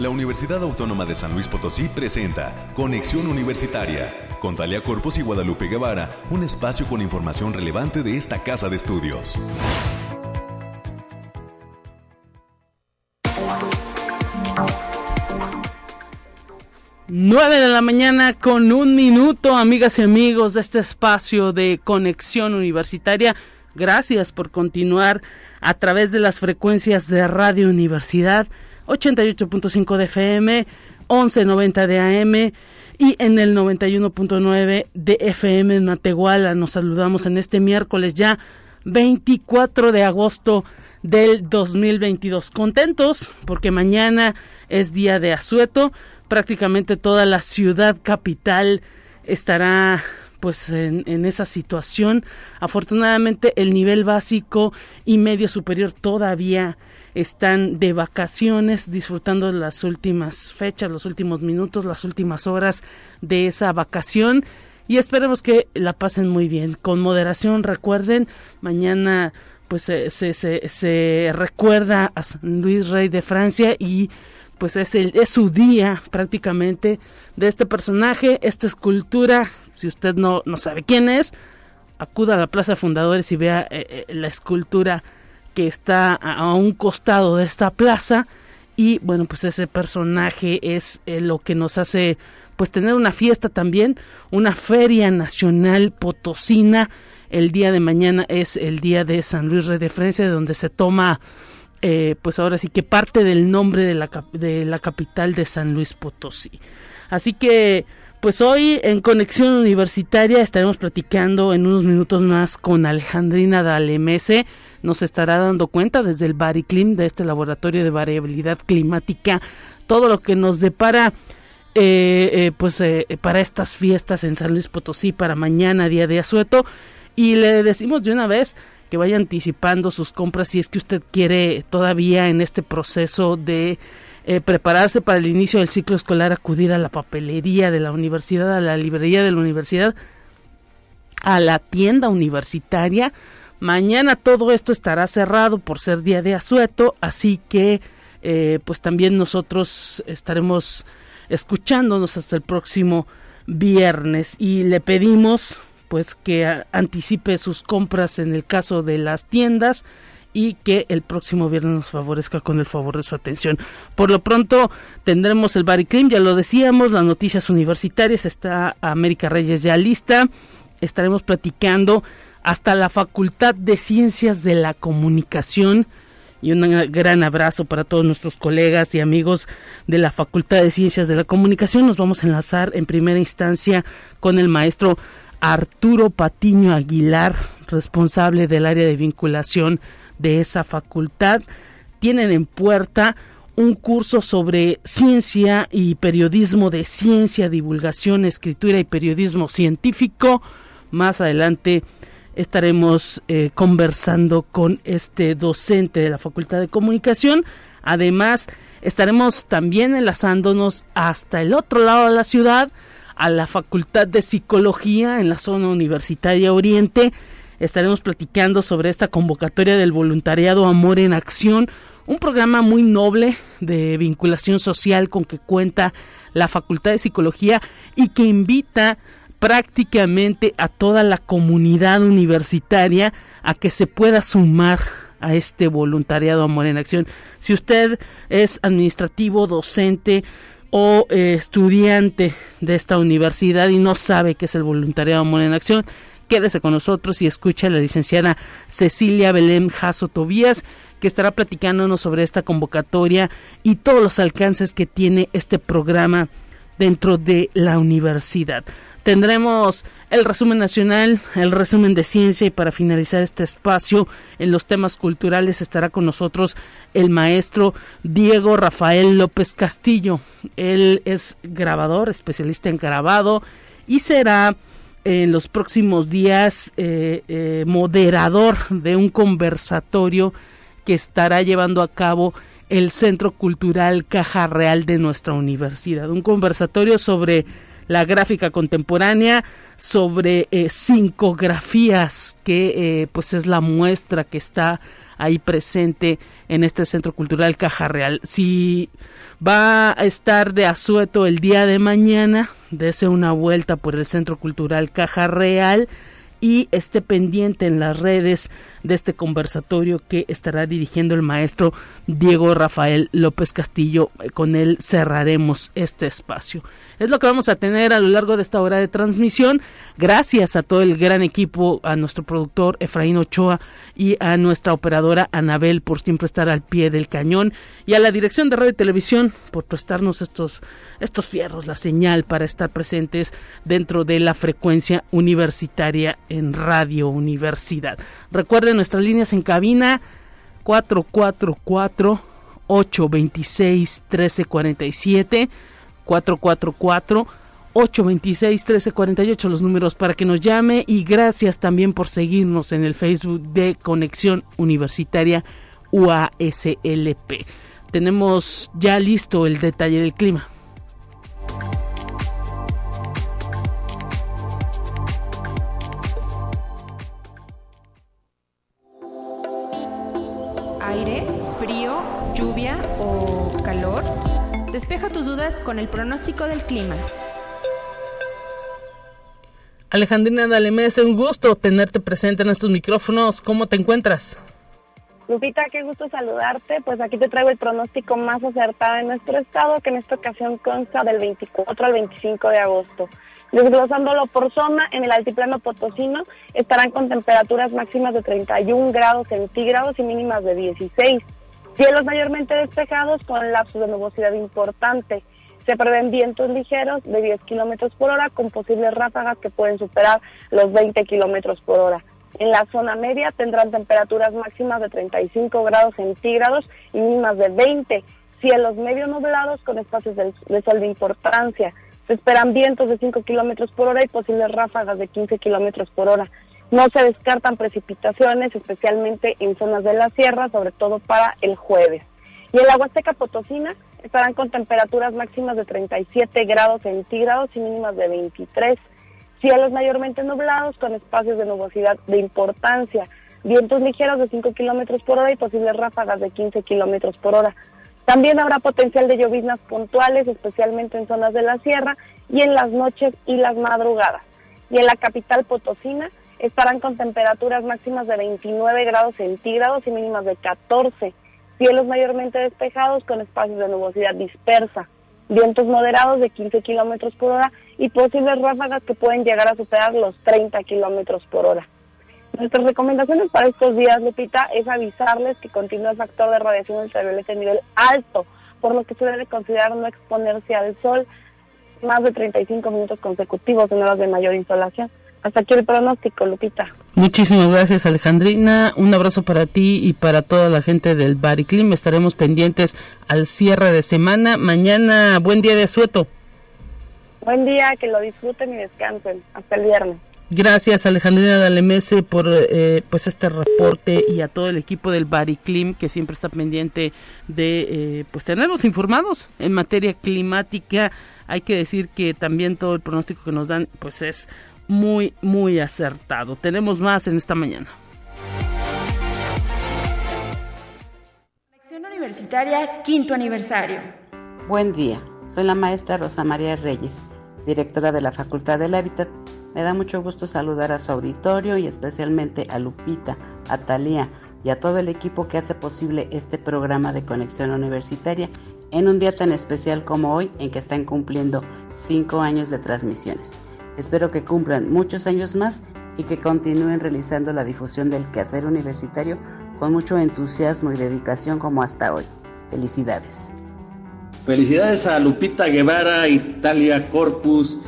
La Universidad Autónoma de San Luis Potosí presenta Conexión Universitaria con Talia Corpus y Guadalupe Guevara, un espacio con información relevante de esta casa de estudios. Nueve de la mañana con un minuto, amigas y amigos de este espacio de conexión universitaria. Gracias por continuar a través de las frecuencias de Radio Universidad 88.5 de FM, 11.90 de AM y en el 91.9 de FM en Matehuala. Nos saludamos en este miércoles ya 24 de agosto del 2022. Contentos porque mañana es día de asueto. Prácticamente toda la ciudad capital estará pues en, en, esa situación. Afortunadamente el nivel básico y medio superior todavía están de vacaciones, disfrutando las últimas fechas, los últimos minutos, las últimas horas de esa vacación y esperemos que la pasen muy bien. Con moderación, recuerden, mañana pues se, se, se, recuerda a San Luis Rey de Francia y pues es, el, es su día prácticamente de este personaje, esta escultura, si usted no, no sabe quién es, acuda a la Plaza Fundadores y vea eh, eh, la escultura que está a un costado de esta plaza y bueno pues ese personaje es eh, lo que nos hace pues tener una fiesta también una feria nacional potosina el día de mañana es el día de San Luis Rey de Francia donde se toma eh, pues ahora sí que parte del nombre de la, de la capital de San Luis Potosí así que pues hoy en Conexión Universitaria estaremos platicando en unos minutos más con Alejandrina Dalemese. Nos estará dando cuenta desde el Bariclim, de este laboratorio de variabilidad climática, todo lo que nos depara eh, eh, pues eh, para estas fiestas en San Luis Potosí, para mañana, día de asueto. Y le decimos de una vez que vaya anticipando sus compras si es que usted quiere todavía en este proceso de eh, prepararse para el inicio del ciclo escolar, acudir a la papelería de la universidad, a la librería de la universidad, a la tienda universitaria. Mañana todo esto estará cerrado por ser día de asueto, así que eh, pues también nosotros estaremos escuchándonos hasta el próximo viernes y le pedimos pues que anticipe sus compras en el caso de las tiendas y que el próximo viernes nos favorezca con el favor de su atención. Por lo pronto tendremos el Bariclim, ya lo decíamos, las noticias universitarias, está América Reyes ya lista, estaremos platicando hasta la Facultad de Ciencias de la Comunicación y un gran abrazo para todos nuestros colegas y amigos de la Facultad de Ciencias de la Comunicación. Nos vamos a enlazar en primera instancia con el maestro Arturo Patiño Aguilar, responsable del área de vinculación de esa facultad tienen en puerta un curso sobre ciencia y periodismo de ciencia, divulgación, escritura y periodismo científico. Más adelante estaremos eh, conversando con este docente de la Facultad de Comunicación. Además, estaremos también enlazándonos hasta el otro lado de la ciudad, a la Facultad de Psicología en la zona universitaria Oriente estaremos platicando sobre esta convocatoria del voluntariado Amor en Acción, un programa muy noble de vinculación social con que cuenta la Facultad de Psicología y que invita prácticamente a toda la comunidad universitaria a que se pueda sumar a este voluntariado Amor en Acción. Si usted es administrativo, docente, o eh, estudiante de esta universidad y no sabe qué es el voluntariado Amor en Acción, Quédese con nosotros y escuche a la licenciada Cecilia Belém Jasso Tobías, que estará platicándonos sobre esta convocatoria y todos los alcances que tiene este programa dentro de la universidad. Tendremos el resumen nacional, el resumen de ciencia y para finalizar este espacio en los temas culturales estará con nosotros el maestro Diego Rafael López Castillo. Él es grabador, especialista en grabado y será en los próximos días eh, eh, moderador de un conversatorio que estará llevando a cabo el Centro Cultural Caja Real de nuestra universidad. Un conversatorio sobre la gráfica contemporánea, sobre eh, cinco grafías que pues es la muestra que está ahí presente en este Centro Cultural Caja Real. Si va a estar de asueto el día de mañana, dese una vuelta por el Centro Cultural Caja Real y esté pendiente en las redes de este conversatorio que estará dirigiendo el maestro Diego Rafael López Castillo. Con él cerraremos este espacio. Es lo que vamos a tener a lo largo de esta hora de transmisión. Gracias a todo el gran equipo, a nuestro productor Efraín Ochoa y a nuestra operadora Anabel por siempre estar al pie del cañón y a la dirección de radio y televisión por prestarnos estos, estos fierros, la señal para estar presentes dentro de la frecuencia universitaria en Radio Universidad. Recuerden nuestras líneas en cabina 444 826 1347 444 826 1348 los números para que nos llame y gracias también por seguirnos en el Facebook de Conexión Universitaria UASLP. Tenemos ya listo el detalle del clima. Despeja tus dudas con el pronóstico del clima. Alejandrina Dalemés, un gusto tenerte presente en estos micrófonos. ¿Cómo te encuentras? Lupita, qué gusto saludarte. Pues aquí te traigo el pronóstico más acertado en nuestro estado, que en esta ocasión consta del 24 al 25 de agosto. Desglosándolo por zona, en el altiplano potosino estarán con temperaturas máximas de 31 grados centígrados y mínimas de 16. Cielos mayormente despejados con lapsos de nubosidad importante. Se prevén vientos ligeros de 10 kilómetros por hora con posibles ráfagas que pueden superar los 20 kilómetros por hora. En la zona media tendrán temperaturas máximas de 35 grados centígrados y mínimas de 20. Cielos medio nublados con espacios de sol de importancia. Se esperan vientos de 5 kilómetros por hora y posibles ráfagas de 15 kilómetros por hora. No se descartan precipitaciones, especialmente en zonas de la sierra, sobre todo para el jueves. Y en la Potosina estarán con temperaturas máximas de 37 grados centígrados y mínimas de 23. Cielos mayormente nublados con espacios de nubosidad de importancia. Vientos ligeros de 5 kilómetros por hora y posibles ráfagas de 15 kilómetros por hora. También habrá potencial de lloviznas puntuales, especialmente en zonas de la sierra y en las noches y las madrugadas. Y en la capital potosina estarán con temperaturas máximas de 29 grados centígrados y mínimas de 14. Cielos mayormente despejados con espacios de nubosidad dispersa. Vientos moderados de 15 kilómetros por hora y posibles ráfagas que pueden llegar a superar los 30 kilómetros por hora. Nuestras recomendaciones para estos días, Lupita, es avisarles que continúa el factor de radiación ultravioleta a nivel alto, por lo que se debe considerar no exponerse al sol más de 35 minutos consecutivos en horas de mayor insolación. Hasta aquí el pronóstico, Lupita. Muchísimas gracias, Alejandrina. Un abrazo para ti y para toda la gente del Bariclim. Estaremos pendientes al cierre de semana. Mañana, buen día de sueto. Buen día, que lo disfruten y descansen. Hasta el viernes. Gracias Alejandrina Dalemese por eh, pues este reporte y a todo el equipo del Bariclim que siempre está pendiente de eh, pues tenerlos informados en materia climática. Hay que decir que también todo el pronóstico que nos dan pues es muy, muy acertado. Tenemos más en esta mañana. Lección Universitaria, quinto aniversario. Buen día, soy la maestra Rosa María Reyes, directora de la Facultad del Hábitat. Me da mucho gusto saludar a su auditorio y especialmente a Lupita, a Talía y a todo el equipo que hace posible este programa de conexión universitaria en un día tan especial como hoy en que están cumpliendo cinco años de transmisiones. Espero que cumplan muchos años más y que continúen realizando la difusión del quehacer universitario con mucho entusiasmo y dedicación como hasta hoy. Felicidades. Felicidades a Lupita Guevara y Talia Corpus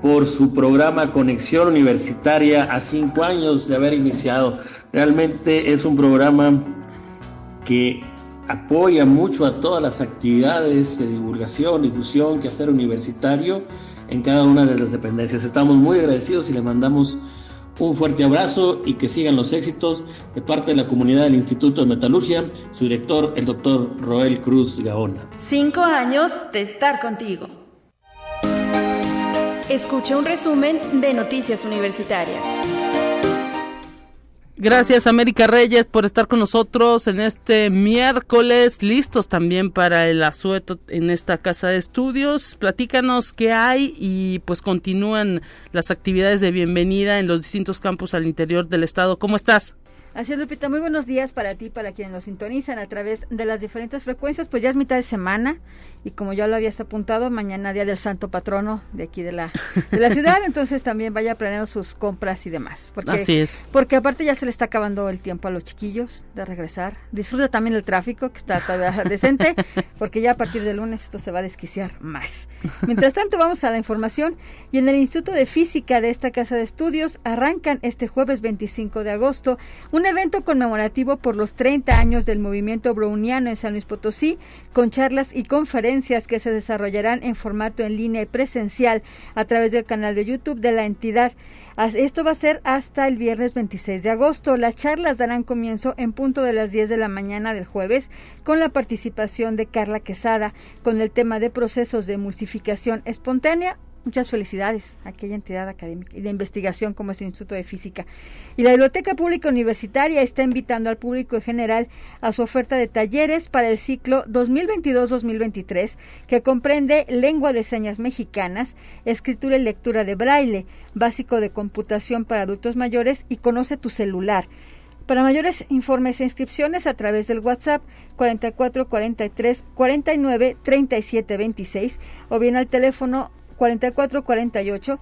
por su programa Conexión Universitaria a cinco años de haber iniciado. Realmente es un programa que apoya mucho a todas las actividades de divulgación, difusión, quehacer universitario en cada una de las dependencias. Estamos muy agradecidos y le mandamos un fuerte abrazo y que sigan los éxitos de parte de la comunidad del Instituto de Metalurgia, su director, el doctor Roel Cruz Gaona. Cinco años de estar contigo. Escucha un resumen de Noticias Universitarias. Gracias América Reyes por estar con nosotros en este miércoles, listos también para el asueto en esta casa de estudios. Platícanos qué hay y pues continúan las actividades de bienvenida en los distintos campos al interior del estado. ¿Cómo estás? Así es, Lupita, muy buenos días para ti, para quienes nos sintonizan a través de las diferentes frecuencias. Pues ya es mitad de semana y como ya lo habías apuntado, mañana día del santo patrono de aquí de la, de la ciudad, entonces también vaya planeando sus compras y demás. Porque, Así es. Porque aparte ya se le está acabando el tiempo a los chiquillos de regresar. Disfruta también el tráfico, que está todavía decente, porque ya a partir del lunes esto se va a desquiciar más. Mientras tanto, vamos a la información. Y en el Instituto de Física de esta casa de estudios arrancan este jueves 25 de agosto un evento conmemorativo por los 30 años del movimiento browniano en San Luis Potosí, con charlas y conferencias que se desarrollarán en formato en línea y presencial a través del canal de YouTube de la entidad. Esto va a ser hasta el viernes 26 de agosto. Las charlas darán comienzo en punto de las 10 de la mañana del jueves con la participación de Carla Quesada con el tema de procesos de emulsificación espontánea Muchas felicidades a aquella entidad académica y de investigación como es el Instituto de Física. Y la Biblioteca Pública Universitaria está invitando al público en general a su oferta de talleres para el ciclo 2022-2023, que comprende lengua de señas mexicanas, escritura y lectura de braille, básico de computación para adultos mayores y conoce tu celular. Para mayores informes e inscripciones a través del WhatsApp 44 43 49 37 26 o bien al teléfono 4448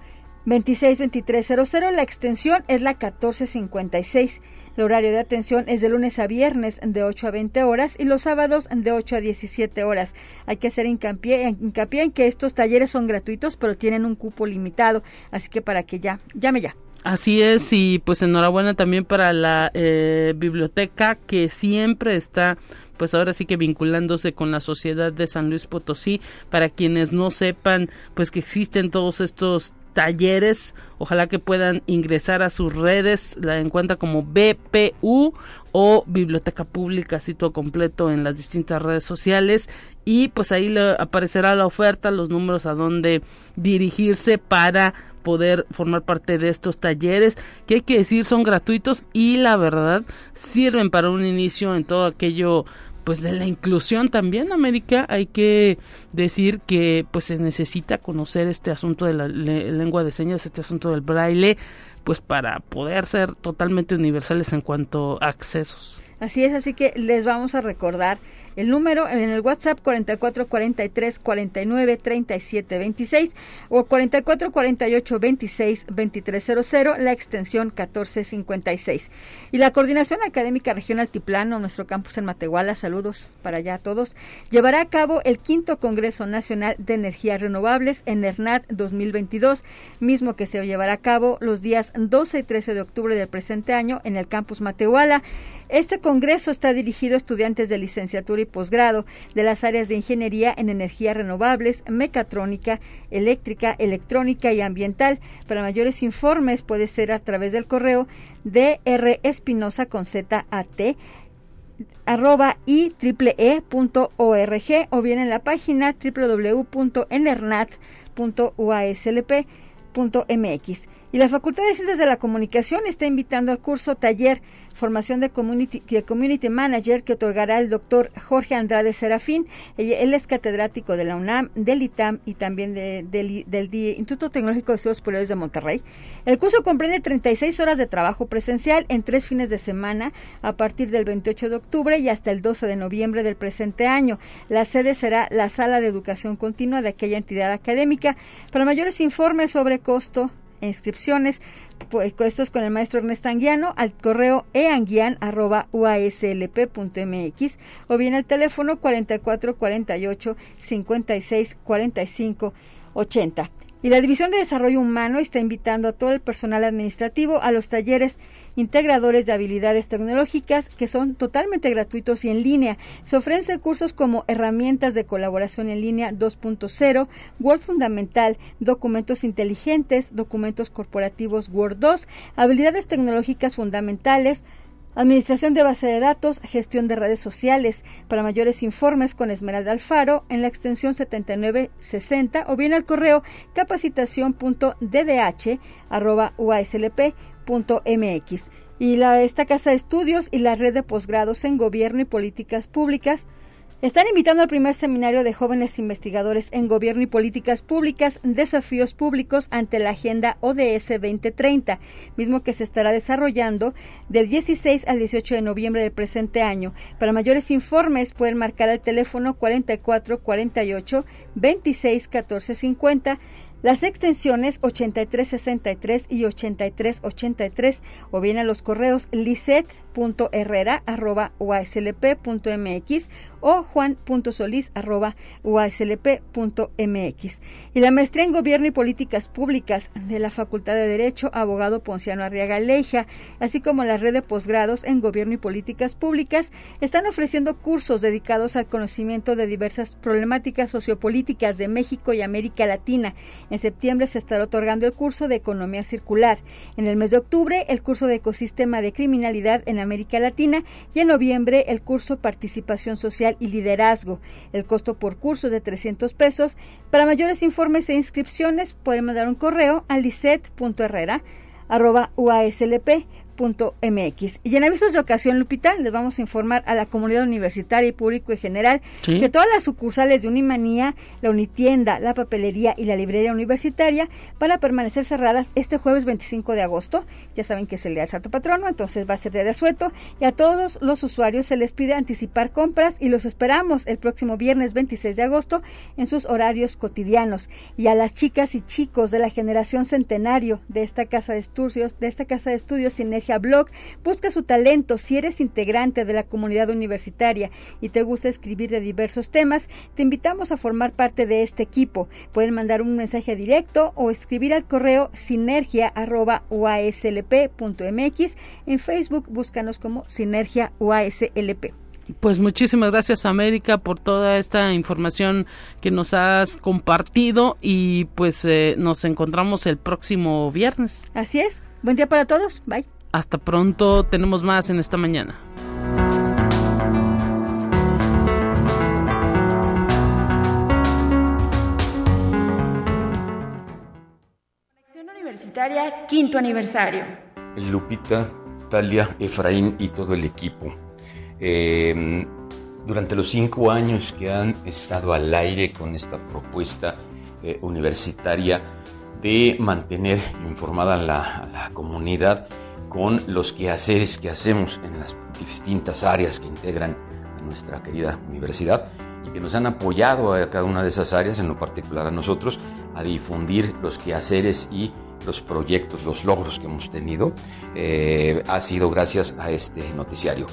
262300. La extensión es la 1456. El horario de atención es de lunes a viernes de 8 a 20 horas y los sábados de 8 a 17 horas. Hay que hacer hincapié, hincapié en que estos talleres son gratuitos, pero tienen un cupo limitado. Así que para que ya, llame ya. Así es, y pues enhorabuena también para la eh, biblioteca que siempre está pues ahora sí que vinculándose con la sociedad de San Luis Potosí. Para quienes no sepan, pues que existen todos estos talleres, ojalá que puedan ingresar a sus redes, la encuentra como BPU o Biblioteca Pública, sitio completo en las distintas redes sociales y pues ahí le aparecerá la oferta, los números a donde dirigirse para poder formar parte de estos talleres que hay que decir son gratuitos y la verdad sirven para un inicio en todo aquello pues de la inclusión también América. Hay que decir que pues se necesita conocer este asunto de la lengua de señas este asunto del braille pues para poder ser totalmente universales en cuanto a accesos. Así es, así que les vamos a recordar el número en el WhatsApp 44 43 49 37 26 o 44 48 26 2300, la extensión 1456. Y la Coordinación Académica Regional Altiplano, nuestro campus en Matehuala, saludos para allá a todos, llevará a cabo el quinto Congreso Nacional de Energías Renovables en ERNAT 2022, mismo que se llevará a cabo los días 12 y 13 de octubre del presente año en el campus Matehuala. Este congreso está dirigido a estudiantes de licenciatura y posgrado de las áreas de ingeniería en energías renovables, mecatrónica, eléctrica, electrónica y ambiental. Para mayores informes puede ser a través del correo de R Espinosa con Z A T arroba i triple e punto org o bien en la página www.enernat.uaslp.mx. Y la Facultad de Ciencias de la Comunicación está invitando al curso taller formación de community, de community Manager que otorgará el doctor Jorge Andrade Serafín. Él es catedrático de la UNAM, del ITAM y también del Instituto Tecnológico de Estudios Superiores de Monterrey. El curso comprende 36 horas de trabajo presencial en tres fines de semana a partir del 28 de octubre y hasta el 12 de noviembre del presente año. La sede será la Sala de Educación Continua de aquella entidad académica. Para mayores informes sobre costo, inscripciones pues esto es con el maestro Ernesto Anguiano al correo eanguian@uaslp.mx o bien al teléfono 44 48 56 45 80. Y la División de Desarrollo Humano está invitando a todo el personal administrativo a los talleres integradores de habilidades tecnológicas que son totalmente gratuitos y en línea. Se ofrecen cursos como herramientas de colaboración en línea 2.0, Word Fundamental, documentos inteligentes, documentos corporativos Word 2, habilidades tecnológicas fundamentales, Administración de base de datos, gestión de redes sociales. Para mayores informes con Esmeralda Alfaro en la extensión 7960 o bien al correo capacitación.ddh.uaslp.mx. Y la, esta Casa de Estudios y la Red de Posgrados en Gobierno y Políticas Públicas están invitando al primer seminario de jóvenes investigadores en gobierno y políticas públicas, desafíos públicos ante la Agenda ODS 2030, mismo que se estará desarrollando del 16 al 18 de noviembre del presente año. Para mayores informes pueden marcar al teléfono 4448 26 14 50 las extensiones 8363 y 8383 o bien a los correos liset.herrera.uaslp.mx o juan.solís.uaslp.mx. Y la maestría en Gobierno y Políticas Públicas de la Facultad de Derecho, abogado Ponciano Arriaga Leija, así como la red de posgrados en Gobierno y Políticas Públicas, están ofreciendo cursos dedicados al conocimiento de diversas problemáticas sociopolíticas de México y América Latina. En septiembre se estará otorgando el curso de Economía Circular. En el mes de octubre, el curso de Ecosistema de Criminalidad en América Latina y en noviembre, el curso Participación Social y Liderazgo. El costo por curso es de 300 pesos. Para mayores informes e inscripciones pueden mandar un correo a mx Y en avisos de ocasión, Lupita, les vamos a informar a la comunidad universitaria y público en general que todas las sucursales de Unimanía, la Unitienda, la papelería y la librería universitaria van a permanecer cerradas este jueves 25 de agosto. Ya saben que es el día del Santo Patrono, entonces va a ser día de asueto y a todos los usuarios se les pide anticipar compras y los esperamos el próximo viernes 26 de agosto en sus horarios cotidianos. Y a las chicas y chicos de la generación centenario de esta casa de estudios, de esta casa de estudios Sinergia Blog, busca su talento. Si eres integrante de la comunidad universitaria y te gusta escribir de diversos temas, te invitamos a formar parte de este equipo. Pueden mandar un mensaje directo o escribir al correo sinergia.uaslp.mx. En Facebook búscanos como Sinergia UASLP. Pues muchísimas gracias América por toda esta información que nos has compartido y pues eh, nos encontramos el próximo viernes. Así es. Buen día para todos. Bye. Hasta pronto, tenemos más en esta mañana. Conexión Universitaria, quinto aniversario. Lupita, Talia, Efraín y todo el equipo. Em, durante los cinco años que han estado al aire con esta propuesta eh, universitaria de mantener informada a la comunidad, con los quehaceres que hacemos en las distintas áreas que integran nuestra querida universidad y que nos han apoyado a cada una de esas áreas, en lo particular a nosotros, a difundir los quehaceres y los proyectos, los logros que hemos tenido, eh, ha sido gracias a este noticiario.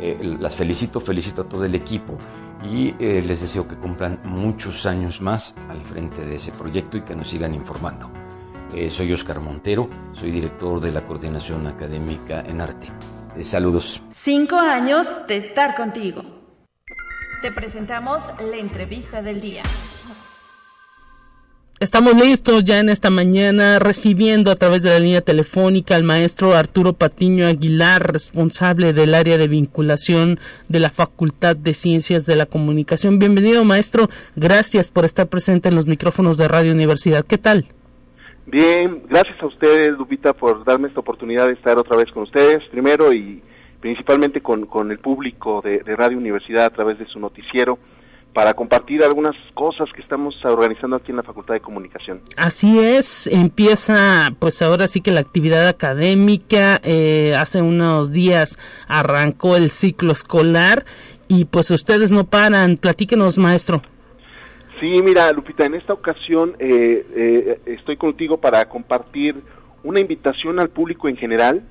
Eh, las felicito, felicito a todo el equipo y eh, les deseo que cumplan muchos años más al frente de ese proyecto y que nos sigan informando. Eh, soy Oscar Montero, soy director de la Coordinación Académica en Arte. Eh, saludos. Cinco años de estar contigo. Te presentamos la entrevista del día. Estamos listos ya en esta mañana recibiendo a través de la línea telefónica al maestro Arturo Patiño Aguilar, responsable del área de vinculación de la Facultad de Ciencias de la Comunicación. Bienvenido maestro, gracias por estar presente en los micrófonos de Radio Universidad. ¿Qué tal? Bien, gracias a ustedes, Lupita, por darme esta oportunidad de estar otra vez con ustedes, primero y principalmente con, con el público de, Radio Universidad a través de su noticiero para compartir algunas cosas que estamos organizando aquí en la Facultad de Comunicación. Así es, empieza pues ahora sí que la actividad académica, eh, hace unos días arrancó el ciclo escolar y pues ustedes no paran, platíquenos maestro. Sí, mira, Lupita, en esta ocasión eh, eh, estoy contigo para compartir una invitación al público en general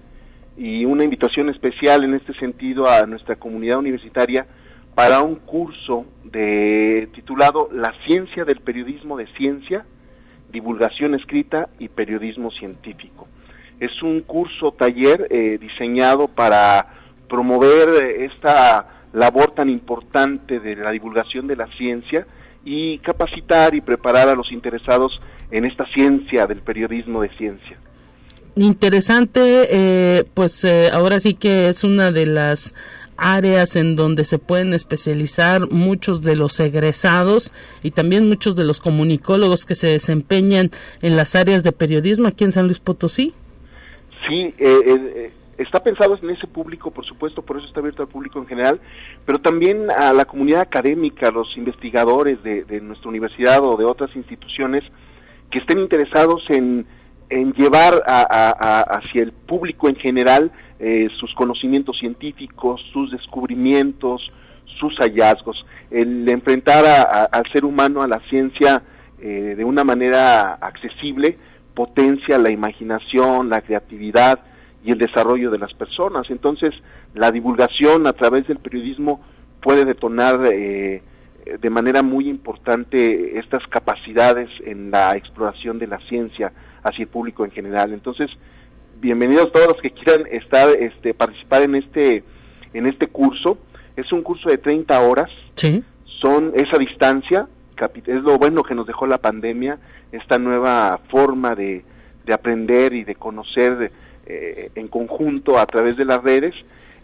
y una invitación especial en este sentido a nuestra comunidad universitaria para un curso de titulado La ciencia del periodismo de ciencia, divulgación escrita y periodismo científico. Es un curso taller eh, diseñado para promover esta labor tan importante de la divulgación de la ciencia y capacitar y preparar a los interesados en esta ciencia del periodismo de ciencia. Interesante, eh, pues eh, ahora sí que es una de las áreas en donde se pueden especializar muchos de los egresados y también muchos de los comunicólogos que se desempeñan en las áreas de periodismo aquí en San Luis Potosí. Sí, eh, está pensado en ese público, por supuesto, por eso está abierto al público en general, pero también a la comunidad académica, a los investigadores de, nuestra universidad o de otras instituciones que estén interesados en, llevar hacia el público en general eh, sus conocimientos científicos, sus descubrimientos, sus hallazgos. El enfrentar al ser humano a la ciencia eh, de una manera accesible potencia la imaginación, la creatividad, y el desarrollo de las personas. Entonces, la divulgación a través del periodismo puede detonar eh, de manera muy importante estas capacidades en la exploración de la ciencia hacia el público en general. Entonces, bienvenidos todos los que quieran estar, este, participar en este, en este curso. Es un curso de 30 horas. Sí. Son esa distancia, es lo bueno que nos dejó la pandemia, esta nueva forma de, de aprender y de conocer eh, en conjunto a través de las redes.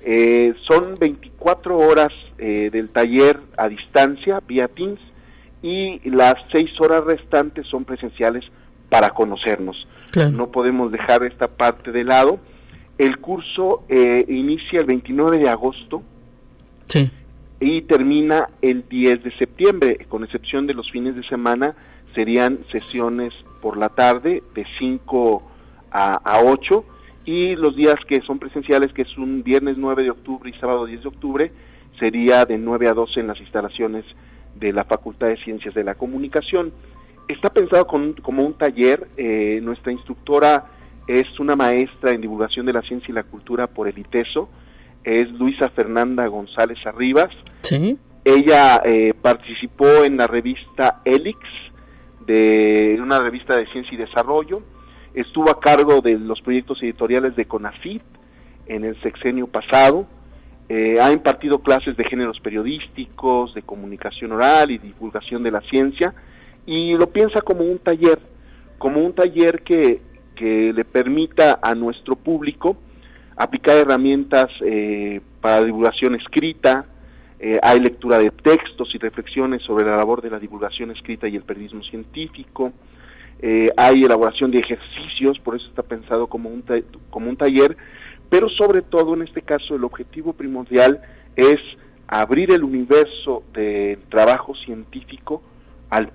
Eh, son 24 horas eh, del taller a distancia vía Teams y las 6 horas restantes son presenciales para conocernos. No podemos dejar esta parte de lado. El curso inicia el 29 de agosto y termina el 10 de septiembre, con excepción de los fines de semana, serían sesiones por la tarde de 5 a, a 8 y los días que son presenciales, que es un viernes 9 de octubre y sábado 10 de octubre, sería de 9 a 12 en las instalaciones de la Facultad de Ciencias de la Comunicación. Está pensado como un taller, eh, nuestra instructora es una maestra en divulgación de la ciencia y la cultura por el ITESO, es Luisa Fernanda González Arribas. ¿Sí? Ella eh, participó en la revista Elix, de una revista de ciencia y desarrollo, estuvo a cargo de los proyectos editoriales de CONACYT en el sexenio pasado, eh, ha impartido clases de géneros periodísticos, de comunicación oral y divulgación de la ciencia, y lo piensa como un taller, como un taller que, que le permita a nuestro público aplicar herramientas eh, para divulgación escrita, eh, hay lectura de textos y reflexiones sobre la labor de la divulgación escrita y el periodismo científico, eh, hay elaboración de ejercicios, por eso está pensado como un, como un taller, pero sobre todo en este caso el objetivo primordial es abrir el universo de trabajo científico al,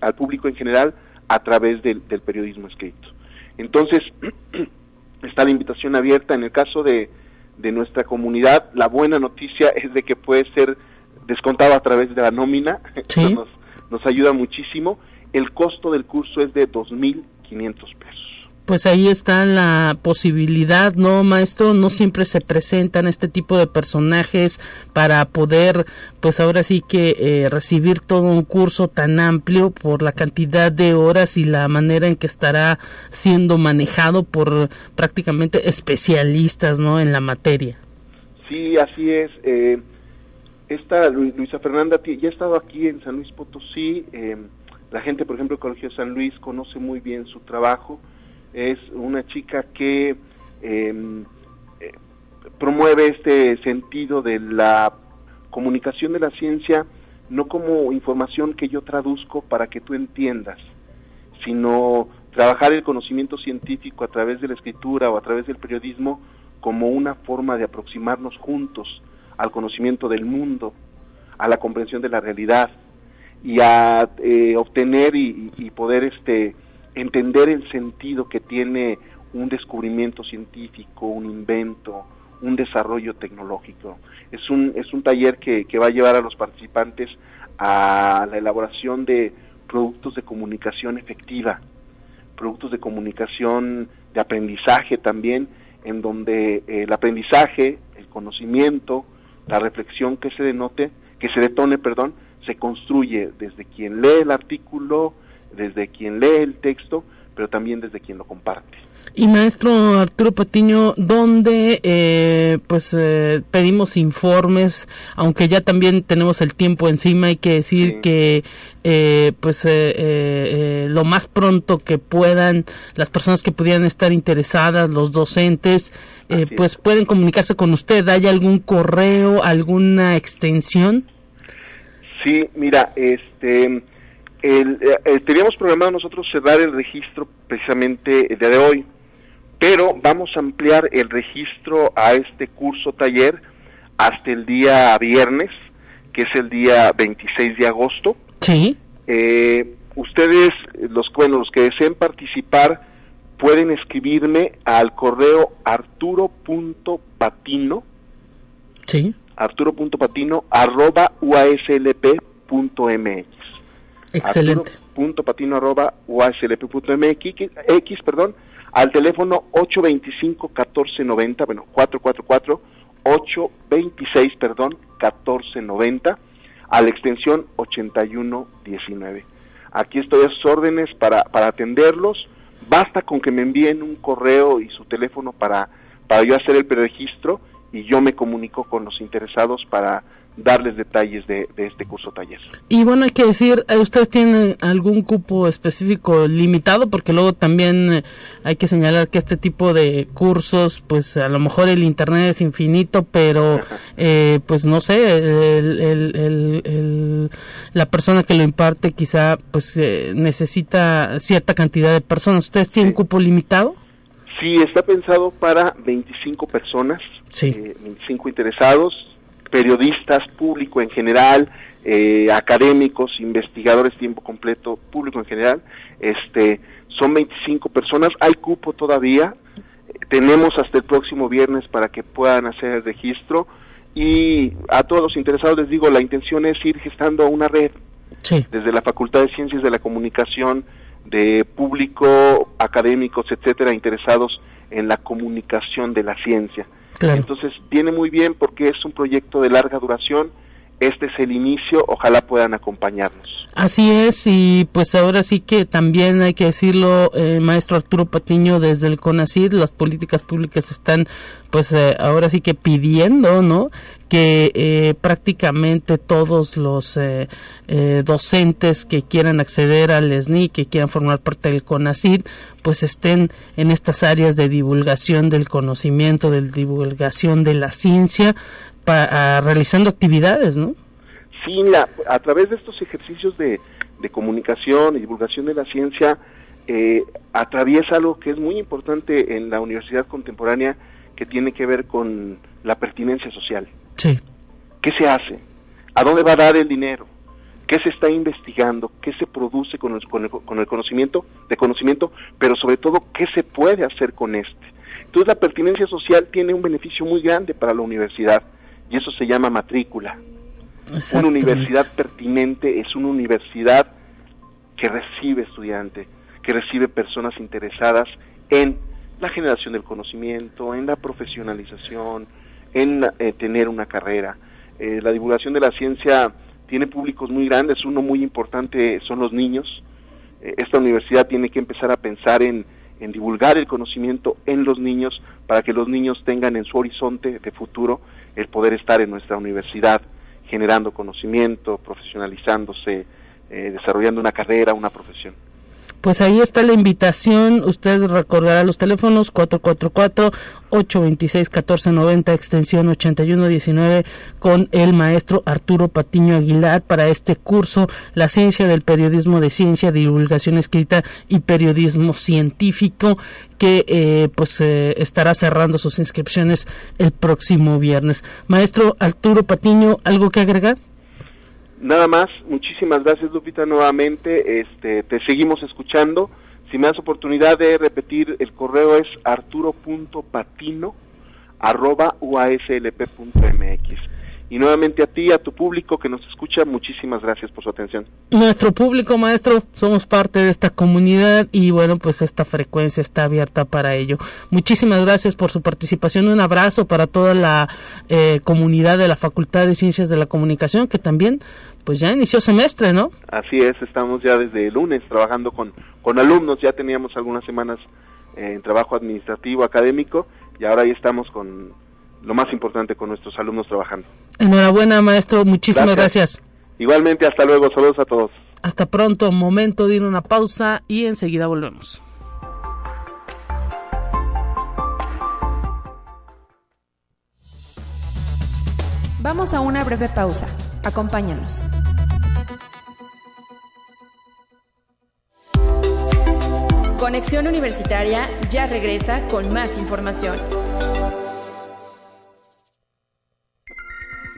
al público en general a través del, periodismo escrito. Entonces, está la invitación abierta. En el caso de, de nuestra comunidad, la buena noticia es de que puede ser descontado a través de la nómina, nos, nos ayuda muchísimo el costo del curso es de 2.500 pesos. Pues ahí está la posibilidad, ¿no, maestro? No siempre se presentan este tipo de personajes para poder, pues ahora sí que eh, recibir todo un curso tan amplio por la cantidad de horas y la manera en que estará siendo manejado por prácticamente especialistas, ¿no? En la materia. Sí, así es. Eh, esta Luisa Fernanda ya ha estado aquí en San Luis Potosí. Eh, la gente, por ejemplo, del Colegio San Luis conoce muy bien su trabajo. Es una chica que em, eh, promueve este sentido de la comunicación de la ciencia no como información que yo traduzco para que tú entiendas, sino trabajar el conocimiento científico a través de la escritura o a través del periodismo como una forma de aproximarnos juntos al conocimiento del mundo, a la comprensión de la realidad, y a eh, obtener y, poder este entender el sentido que tiene un descubrimiento científico, un invento, un desarrollo tecnológico. Es un, es un taller que, que va a llevar a los participantes a la elaboración de productos de comunicación efectiva, productos de comunicación de aprendizaje también, en donde el aprendizaje, el conocimiento, la reflexión que se denote, que se detone, perdón, se construye desde quien lee el artículo, desde quien lee el texto, pero también desde quien lo comparte. Y maestro Arturo Patiño, ¿dónde eh, pues eh, pedimos informes? Aunque ya también tenemos el tiempo encima, hay que decir que eh, pues lo más pronto que puedan las personas que pudieran estar interesadas, los docentes, pues pueden comunicarse con usted. ¿Hay algún correo, alguna extensión? Sí, mira, este, el, eh, eh, teníamos programado nosotros cerrar el registro precisamente el día de hoy, pero vamos a ampliar el registro a este curso taller hasta el día viernes, que es el día 26 de agosto. Sí. Eh, ustedes, los, bueno, los que deseen participar, pueden escribirme al correo arturo.patino. Sí. arturo.patino arroba uaslp.mx. Excelente. Arturo.patino arroba uaslp.mx, perdón, al teléfono 825-1490, bueno, 444 826, perdón, 1490, a la extensión 8119. Aquí estoy a sus órdenes para, para atenderlos. Basta con que me envíen un correo y su teléfono para, para yo hacer el preregistro y yo me comunico con los interesados para darles detalles de, este curso taller. Y bueno, hay que decir, eh, ¿ustedes tienen algún cupo específico limitado? Porque luego también eh, hay que señalar que este tipo de cursos, pues a lo mejor el Internet es infinito, pero eh, pues no sé, la persona que lo imparte quizá pues necesita cierta cantidad de personas. ¿Ustedes tienen cupo limitado? Sí, está pensado para 25 personas, sí. 25 interesados periodistas, público en general, eh, académicos, investigadores tiempo completo, público en general, este, son 25 personas, hay cupo todavía, tenemos hasta el próximo viernes para que puedan hacer el registro. Y a todos los interesados les digo, la intención es ir gestando una red desde la Facultad de Ciencias de la Comunicación, de público, académicos, etcétera, interesados en la comunicación de la ciencia. Entonces viene muy bien porque es un proyecto de larga duración. Este es el inicio, ojalá puedan acompañarnos. Así es, y pues ahora sí que también hay que decirlo, eh, maestro Arturo Patiño, desde el CONACID, las políticas públicas están pues eh, ahora sí que pidiendo, ¿no? Que eh, prácticamente todos los eh, docentes que quieran acceder al SNI, que quieran formar parte del CONACID, pues estén en estas áreas de divulgación del conocimiento, de divulgación de la ciencia, para, realizando actividades, ¿no? Sí, la, a través de estos ejercicios de, de comunicación y divulgación de la ciencia, atraviesa algo que es muy importante en la universidad contemporánea, que tiene que ver con la pertinencia social. Sí. ¿Qué se hace? ¿A dónde va a dar el dinero? ¿Qué se está investigando? ¿Qué se produce con el, con el, conocimiento, de conocimiento? Pero sobre todo, ¿qué se puede hacer con este? Entonces la pertinencia social tiene un beneficio muy grande para la universidad y eso se llama matrícula. Una universidad pertinente es una universidad que recibe estudiantes, que recibe personas interesadas en la generación del conocimiento, en la profesionalización, en eh, tener una carrera. Eh, la divulgación de la ciencia tiene públicos muy grandes, uno muy importante son los niños. Eh, esta universidad tiene que empezar a pensar en, en divulgar el conocimiento en los niños para que los niños tengan en su horizonte de futuro el poder estar en nuestra universidad generando conocimiento, profesionalizándose, desarrollando una carrera, una profesión. Pues ahí está la invitación. Usted recordará los teléfonos 444-826-1490, extensión 8119, con el maestro Arturo Patiño Aguilar para este curso, La ciencia del periodismo de ciencia, divulgación escrita y periodismo científico, que eh, pues eh, estará cerrando sus inscripciones el próximo viernes. Maestro Arturo Patiño, ¿algo que agregar? Nada más, muchísimas gracias Lupita nuevamente, este, te seguimos escuchando. Si me das oportunidad de repetir, el correo es arturo.patino arroba uaslp.mx. Y nuevamente a ti, a tu público que nos escucha, muchísimas gracias por su atención. Nuestro público, maestro, somos parte de esta comunidad y bueno, pues esta frecuencia está abierta para ello. Muchísimas gracias por su participación. Un abrazo para toda la eh, comunidad de la Facultad de Ciencias de la Comunicación que también pues ya inició semestre, ¿no? Así es, estamos ya desde el lunes trabajando con, con alumnos, ya teníamos algunas semanas eh, en trabajo administrativo, académico, y ahora ya estamos con lo más importante, con nuestros alumnos trabajando. Enhorabuena, maestro, muchísimas gracias. Igualmente, hasta luego, saludos a todos. Hasta pronto, momento de ir a una pausa y enseguida volvemos. Vamos a una breve pausa. Acompáñanos. Conexión Universitaria ya regresa con más información.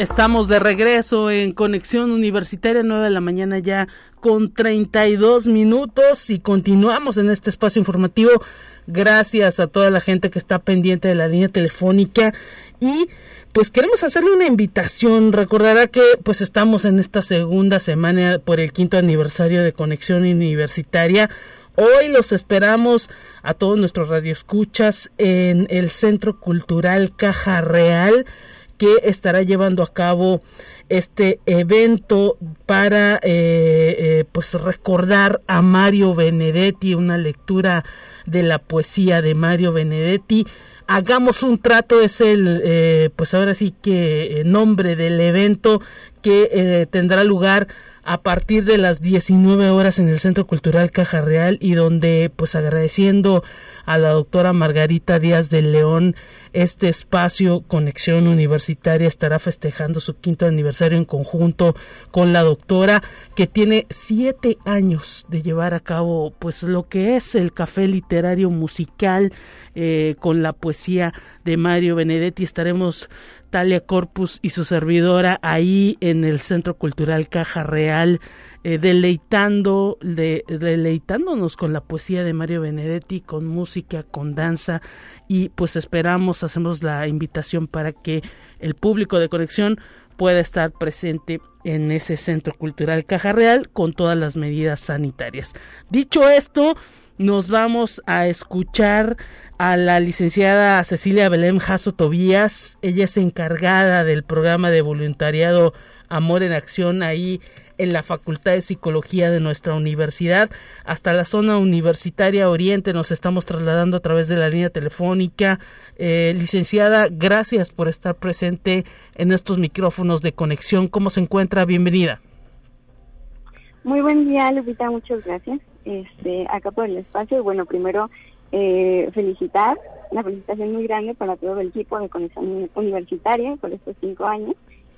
Estamos de regreso en Conexión Universitaria, 9 de la mañana ya con 32 minutos y continuamos en este espacio informativo. Gracias a toda la gente que está pendiente de la línea telefónica y pues queremos hacerle una invitación. Recordará que pues estamos en esta segunda semana por el quinto aniversario de Conexión Universitaria. Hoy los esperamos a todos nuestros radioescuchas en el Centro Cultural Caja Real que estará llevando a cabo este evento para eh, eh, pues recordar a Mario Benedetti, una lectura de la poesía de Mario Benedetti. Hagamos un trato es el eh, pues ahora sí que nombre del evento que tendrá lugar a partir de las 19 horas en el Centro Cultural Caja Real y donde pues agradeciendo a la doctora Margarita Díaz de León. Este espacio Conexión Universitaria estará festejando su quinto aniversario en conjunto con la doctora que tiene siete años de llevar a cabo pues lo que es el café literario musical eh, con la poesía de Mario Benedetti. Estaremos Talia Corpus y su servidora ahí en el Centro Cultural Caja Real, eh, deleitando, de, deleitándonos con la poesía de Mario Benedetti, con música, con danza y pues esperamos, hacemos la invitación para que el público de conexión pueda estar presente en ese Centro Cultural Caja Real con todas las medidas sanitarias. Dicho esto, nos vamos a escuchar a la licenciada Cecilia Belém Jasso Tobías. Ella es encargada del programa de voluntariado Amor en Acción ahí en la Facultad de Psicología de nuestra universidad. Hasta la zona universitaria Oriente nos estamos trasladando a través de la línea telefónica. Eh, licenciada, gracias por estar presente en estos micrófonos de conexión. ¿Cómo se encuentra? Bienvenida. Muy buen día, Lupita. Muchas gracias. Este, acá por el espacio. Bueno, primero eh, felicitar, una felicitación muy grande para todo el equipo de Conexión Universitaria por estos cinco años.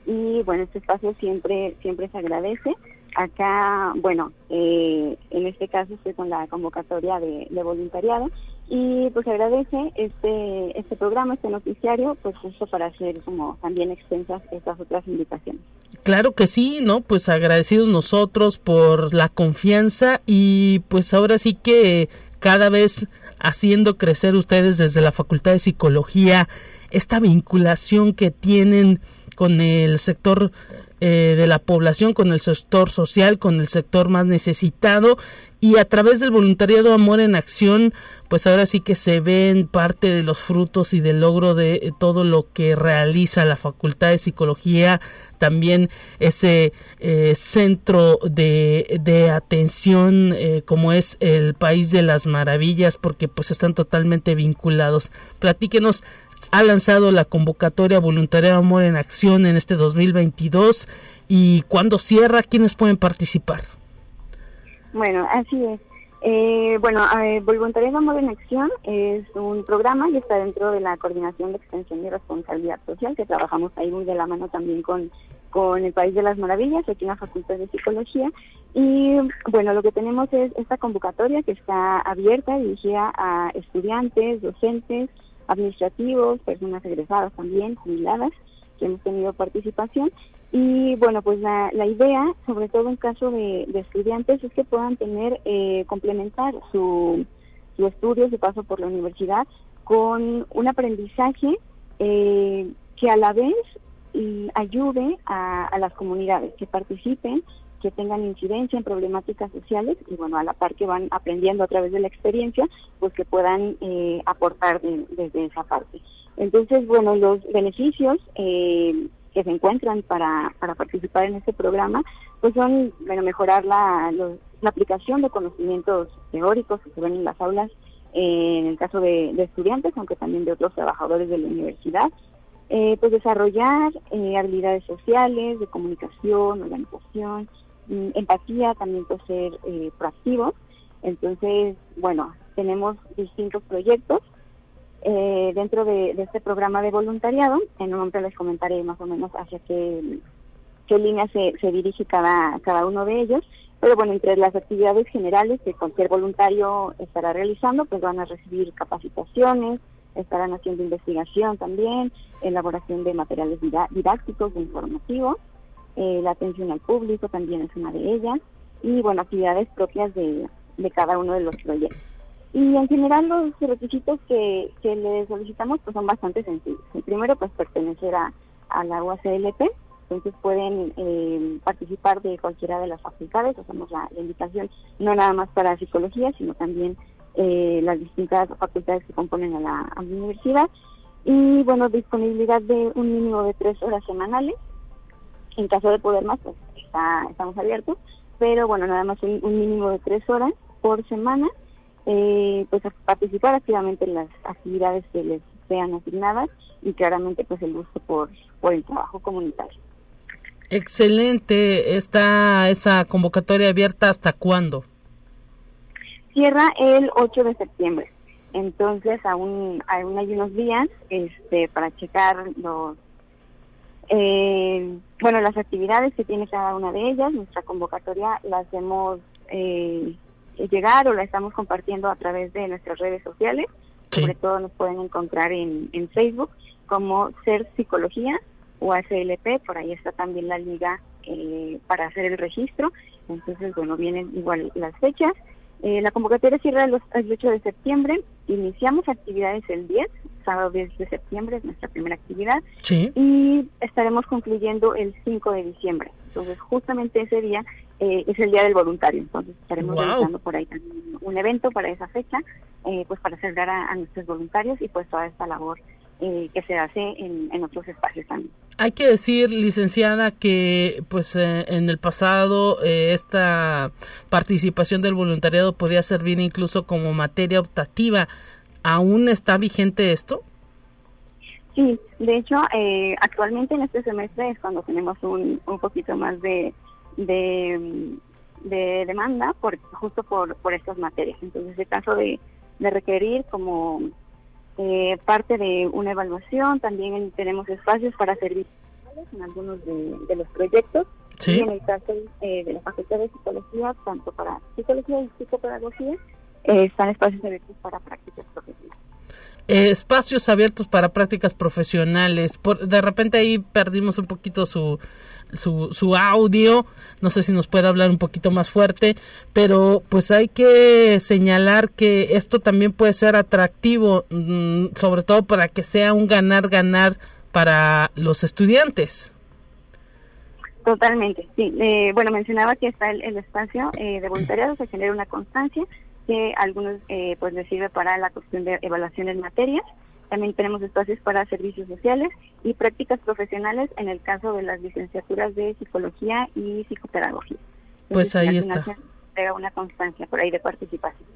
Y bueno, este espacio siempre, siempre se agradece. Acá, bueno, eh, en este caso estoy con la convocatoria de, voluntariado y pues agradece este este programa, este noticiario, pues justo para hacer como también extensas estas otras invitaciones. Claro que sí, ¿no? Pues agradecidos nosotros por la confianza y pues ahora sí que cada vez haciendo crecer ustedes desde la Facultad de Psicología esta vinculación que tienen con el sector eh, de la población, con el sector social, con el sector más necesitado y a través del voluntariado Amor en Acción, pues ahora sí que se ven parte de los frutos y del logro de todo lo que realiza la Facultad de Psicología, también ese eh, centro de, de atención eh, como es el País de las Maravillas, porque pues están totalmente vinculados. Platíquenos ha lanzado la convocatoria Voluntariado Amor en Acción en este 2022 y cuando cierra, ¿quiénes pueden participar? Bueno, así es. Eh, bueno, eh, Voluntariado Amor en Acción es un programa y está dentro de la Coordinación de Extensión y Responsabilidad Social, que trabajamos ahí muy de la mano también con, con el País de las Maravillas, aquí en la Facultad de Psicología. Y bueno, lo que tenemos es esta convocatoria que está abierta, dirigida a estudiantes, docentes, administrativos, personas egresadas también, jubiladas, que hemos tenido participación. Y bueno, pues la, la idea, sobre todo en caso de, estudiantes, es que puedan tener, eh, complementar su, su estudio, su paso por la universidad, con un aprendizaje eh, que a la vez ayude a las comunidades, que participen que tengan incidencia en problemáticas sociales y bueno, a la par que van aprendiendo a través de la experiencia, pues que puedan eh, aportar desde esa parte. Entonces, bueno, los beneficios eh, que se encuentran para, para participar en este programa, pues son, bueno, mejorar la, la aplicación de conocimientos teóricos que se ven en las aulas, eh, en el caso de, estudiantes, aunque también de otros trabajadores de la universidad, pues desarrollar habilidades sociales, de comunicación, organización, empatía, también por ser eh, proactivos. Entonces, bueno, tenemos distintos proyectos eh, dentro de, este programa de voluntariado. En un momento les comentaré más o menos hacia qué, qué línea se, se dirige cada, cada uno de ellos. Pero bueno, entre las actividades generales que cualquier voluntario estará realizando, pues van a recibir capacitaciones, estarán haciendo investigación también, elaboración de materiales didácticos, de informativos, eh, la atención al público también es una de ellas, y bueno, actividades propias de, de cada uno de los proyectos. Y en general los requisitos que, que le solicitamos pues son bastante sencillos. El primero pues pertenecer a, a la UACLP, entonces pueden eh, participar de cualquiera de las facultades, hacemos la, invitación no nada más para psicología, sino también eh, las distintas facultades que componen a la, universidad. Y bueno, disponibilidad de un mínimo de tres horas semanales. En caso de poder más, pues está, estamos abiertos, pero bueno, nada más un, mínimo de tres horas por semana. Eh, pues participar activamente en las actividades que les sean asignadas y claramente pues el gusto por, por el trabajo comunitario. Excelente. ¿Está esa convocatoria abierta hasta cuándo? Cierra el 8 de septiembre. Entonces aún, aún hay unos días este, para checar los eh, bueno las actividades que tiene cada una de ellas. Nuestra convocatoria la hacemos eh, llegar o la estamos compartiendo a través de nuestras redes sociales. Sobre todo nos pueden encontrar en, en Facebook como Ser Psicología o ACLP, por ahí está también la liga eh, para hacer el registro. Entonces, bueno, vienen igual las fechas. Eh, la convocatoria cierra el 8 de septiembre. Iniciamos actividades el 10, sábado 10 de septiembre es nuestra primera actividad. Y estaremos concluyendo el 5 de diciembre. Entonces, justamente ese día eh, es el día del voluntario. Entonces, estaremos realizando por ahí también un evento para esa fecha, pues para celebrar a, a nuestros voluntarios y pues toda esta labor eh, que se hace en, otros espacios también. Hay que decir, licenciada, que pues eh, en el pasado eh, esta participación del voluntariado podía servir incluso como materia optativa. ¿Aún está vigente esto? Sí, de hecho, actualmente en este semestre es cuando tenemos un, un poquito más de, de, demanda por, justo por, por estas materias. Entonces, el caso de, de requerir como eh, parte de una evaluación, también tenemos espacios para servir en algunos de, los proyectos. Y en el caso eh, de la Facultad de Psicología, tanto para psicología y psicopedagogía, eh, están espacios abiertos para prácticas profesionales. espacios abiertos para prácticas profesionales. Por, de repente ahí perdimos un poquito su, su, su audio, no sé si nos puede hablar un poquito más fuerte, pero pues hay que señalar que esto también puede ser atractivo, mm, sobre todo para que sea un ganar-ganar para los estudiantes. Totalmente, sí. Eh, bueno, mencionaba que está el, espacio eh, de voluntariado, se genera una constancia que algunos eh, pues les sirve para la cuestión de evaluación en materias también tenemos espacios para servicios sociales y prácticas profesionales en el caso de las licenciaturas de psicología y psicopedagogía. pues ahí está. una constancia por ahí de participación.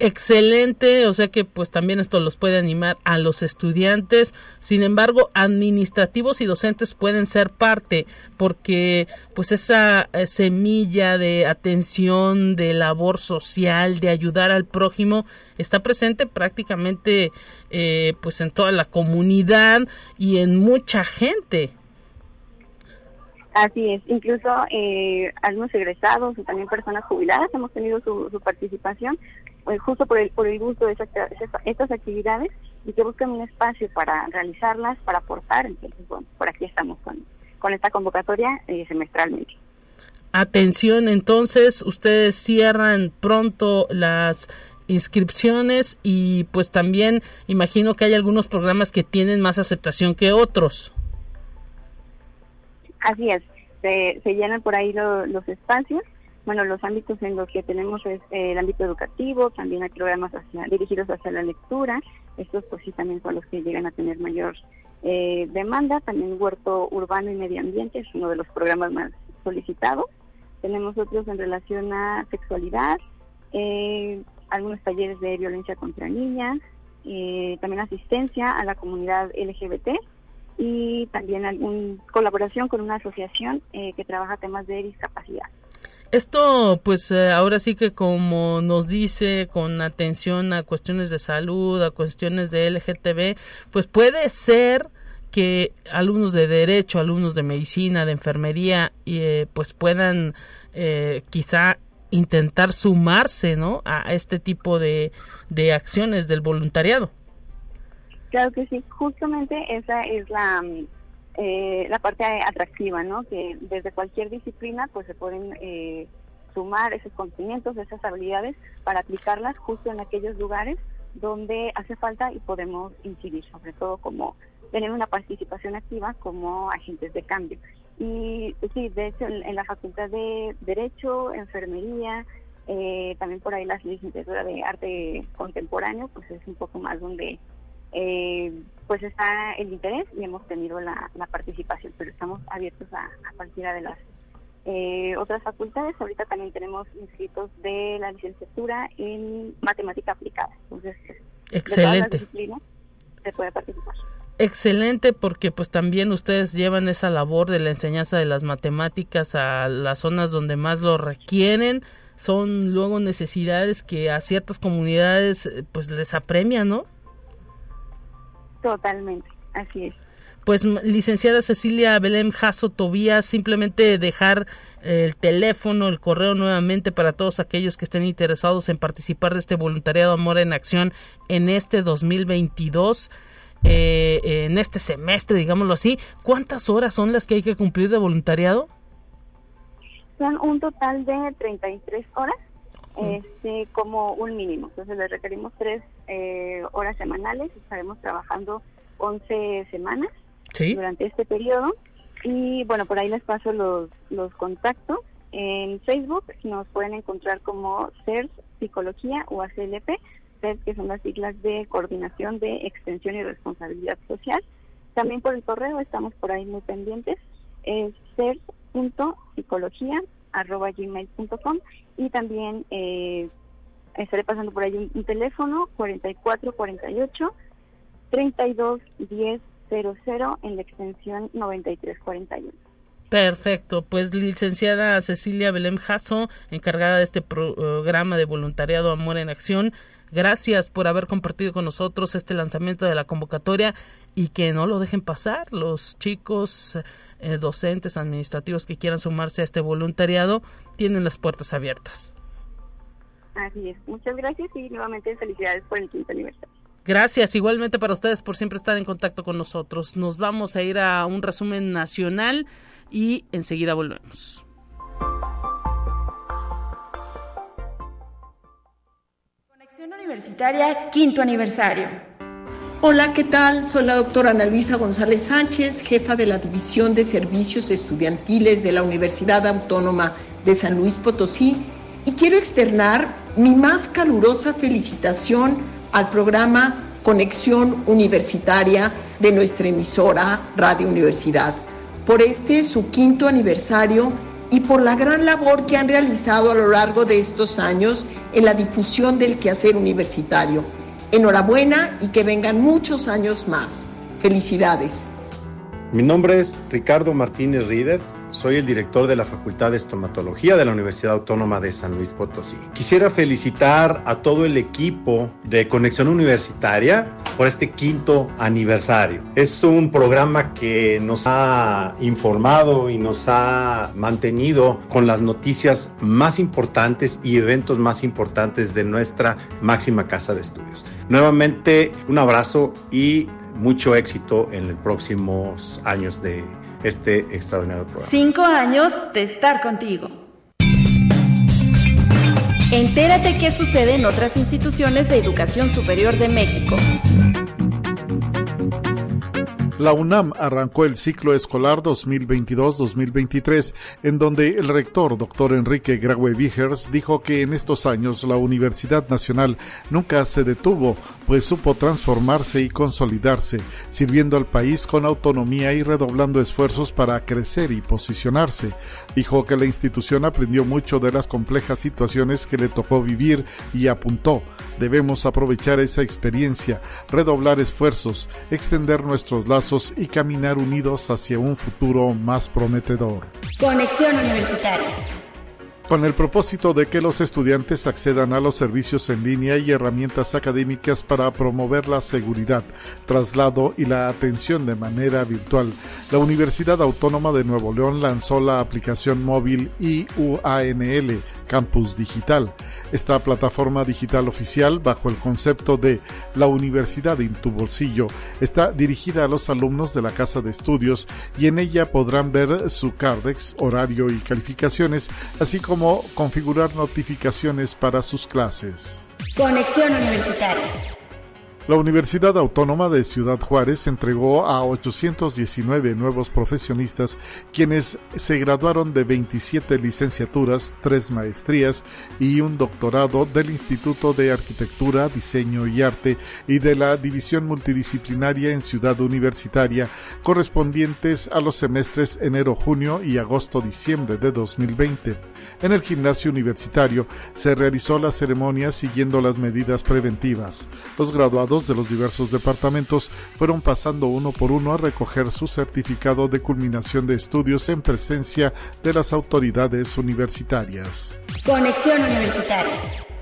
Excelente, o sea que pues también esto los puede animar a los estudiantes. Sin embargo, administrativos y docentes pueden ser parte porque pues esa eh, semilla de atención, de labor social, de ayudar al prójimo está presente prácticamente eh, pues en toda la comunidad y en mucha gente. Así es, incluso eh, algunos egresados y también personas jubiladas hemos tenido su, su participación justo por el, por el gusto de estas actividades y que buscan un espacio para realizarlas, para aportar. Entonces, bueno, por aquí estamos con, con esta convocatoria eh, semestralmente. Atención, entonces, ustedes cierran pronto las inscripciones y pues también imagino que hay algunos programas que tienen más aceptación que otros. Así es, se, se llenan por ahí los espacios bueno, los ámbitos en los que tenemos es eh, el ámbito educativo, también hay programas dirigidos hacia la lectura, estos pues sí también son los que llegan a tener mayor eh, demanda, también huerto urbano y medio ambiente es uno de los programas más solicitados, tenemos otros en relación a sexualidad, eh, algunos talleres de violencia contra niñas, también asistencia a la comunidad LGBT y también alguna colaboración con una asociación que trabaja temas de discapacidad. Esto, pues eh, ahora sí que como nos dice con atención a cuestiones de salud, a cuestiones de LGTB, pues puede ser que alumnos de derecho, alumnos de medicina, de enfermería, eh, pues puedan eh, quizá intentar sumarse, ¿no? A este tipo de, de acciones del voluntariado. Claro que sí, justamente esa es la, mm, eh, la parte atractiva, ¿no? Que desde cualquier disciplina pues se pueden eh, sumar esos conocimientos, esas habilidades para aplicarlas justo en aquellos lugares donde hace falta y podemos incidir, sobre todo como tener una participación activa como agentes de cambio. Y sí, de hecho en, la Facultad de Derecho, Enfermería, eh, también por ahí la licenciatura de Arte Contemporáneo, pues es un poco más donde eh, pues está el interés y hemos tenido la, participación, pero estamos abiertos a, cualquiera de las eh, otras facultades. Ahorita también tenemos inscritos de la licenciatura en matemática aplicada. Entonces, excelente. se puede participar. Excelente porque pues también ustedes llevan esa labor de la enseñanza de las matemáticas a las zonas donde más lo requieren. Son luego necesidades que a ciertas comunidades eh, pues les apremian, ¿no? Totalmente, así es. Pues licenciada Cecilia Belém Jasso Tobías, simplemente dejar eh, el teléfono, el correo nuevamente para todos aquellos que estén interesados en participar de este voluntariado Amor en Acción en este 2022. Eh, en este semestre, digámoslo así, ¿cuántas horas son las que hay que cumplir de voluntariado? Son un total de 33 horas este, como un mínimo. Entonces le requerimos tres eh, horas semanales, estaremos trabajando 11 semanas durante este periodo. Y bueno, por ahí les paso los, los contactos. En Facebook nos pueden encontrar como CERS Psicología o ACLP, CERS que son las siglas de Coordinación de Extensión y Responsabilidad Social. También por el correo estamos por ahí muy pendientes, es CERS.psicología arroba gmail.com y también eh, estaré pasando por ahí un, teléfono 4448 32 10 00 en la extensión 9341. Perfecto, pues licenciada Cecilia Belém Jasso, encargada de este programa de voluntariado Amor en Acción, gracias por haber compartido con nosotros este lanzamiento de la convocatoria y que no lo dejen pasar los chicos eh, docentes administrativos que quieran sumarse a este voluntariado tienen las puertas abiertas. Así es. Muchas gracias y nuevamente felicidades por el quinto aniversario. Gracias, igualmente para ustedes por siempre estar en contacto con nosotros. Nos vamos a ir a un resumen nacional y enseguida volvemos. Conexión Universitaria, quinto aniversario. Hola, ¿qué tal? Soy la doctora Ana Luisa González Sánchez, jefa de la División de Servicios Estudiantiles de la Universidad Autónoma de San Luis Potosí y quiero externar mi más calurosa felicitación al programa Conexión Universitaria de nuestra emisora Radio Universidad por este su quinto aniversario y por la gran labor que han realizado a lo largo de estos años en la difusión del quehacer universitario Enhorabuena y que vengan muchos años más. Felicidades. Mi nombre es Ricardo Martínez Rieder, soy el director de la Facultad de Estomatología de la Universidad Autónoma de San Luis Potosí. Quisiera felicitar a todo el equipo de Conexión Universitaria por este quinto aniversario. Es un programa que nos ha informado y nos ha mantenido con las noticias más importantes y eventos más importantes de nuestra máxima casa de estudios. Nuevamente, un abrazo y mucho éxito en los próximos años de este extraordinario programa. Cinco años de estar contigo. Entérate qué sucede en otras instituciones de educación superior de México. La UNAM arrancó el ciclo escolar 2022-2023, en donde el rector, doctor Enrique Graue Vigers, dijo que en estos años la Universidad Nacional nunca se detuvo, pues supo transformarse y consolidarse, sirviendo al país con autonomía y redoblando esfuerzos para crecer y posicionarse. Dijo que la institución aprendió mucho de las complejas situaciones que le tocó vivir y apuntó, debemos aprovechar esa experiencia, redoblar esfuerzos, extender nuestros lazos y caminar unidos hacia un futuro más prometedor. Conexión Universitaria. Con el propósito de que los estudiantes accedan a los servicios en línea y herramientas académicas para promover la seguridad, traslado y la atención de manera virtual. La Universidad Autónoma de Nuevo León lanzó la aplicación móvil IUANL Campus Digital. Esta plataforma digital oficial, bajo el concepto de La Universidad en tu bolsillo, está dirigida a los alumnos de la Casa de Estudios y en ella podrán ver su CARDEX, horario y calificaciones, así como como configurar notificaciones para sus clases. Conexión Universitaria. La Universidad Autónoma de Ciudad Juárez entregó a 819 nuevos profesionistas quienes se graduaron de 27 licenciaturas, tres maestrías y un doctorado del Instituto de Arquitectura, Diseño y Arte y de la División Multidisciplinaria en Ciudad Universitaria correspondientes a los semestres enero-junio y agosto-diciembre de 2020. En el gimnasio universitario se realizó la ceremonia siguiendo las medidas preventivas. Los graduados de los diversos departamentos fueron pasando uno por uno a recoger su certificado de culminación de estudios en presencia de las autoridades universitarias. Conexión Universitaria.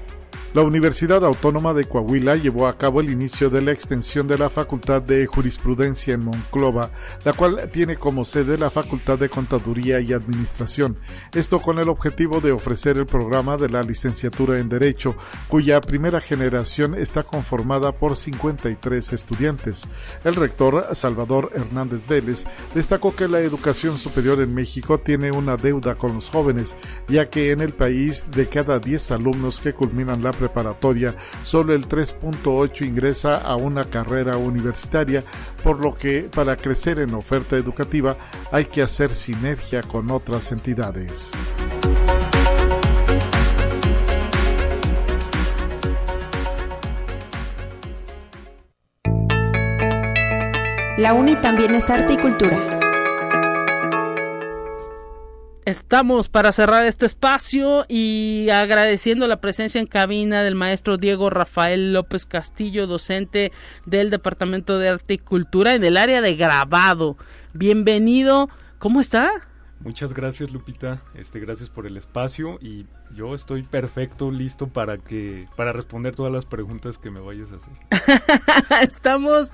La Universidad Autónoma de Coahuila llevó a cabo el inicio de la extensión de la Facultad de Jurisprudencia en Monclova, la cual tiene como sede la Facultad de Contaduría y Administración. Esto con el objetivo de ofrecer el programa de la licenciatura en Derecho, cuya primera generación está conformada por 53 estudiantes. El rector, Salvador Hernández Vélez, destacó que la educación superior en México tiene una deuda con los jóvenes, ya que en el país de cada 10 alumnos que culminan la preparatoria, solo el 3.8 ingresa a una carrera universitaria, por lo que para crecer en oferta educativa hay que hacer sinergia con otras entidades. La UNI también es arte y cultura. Estamos para cerrar este espacio y agradeciendo la presencia en cabina del maestro Diego Rafael López Castillo, docente del Departamento de Arte y Cultura en el área de grabado. Bienvenido, ¿cómo está? Muchas gracias Lupita, este gracias por el espacio y yo estoy perfecto, listo para que para responder todas las preguntas que me vayas a hacer. Estamos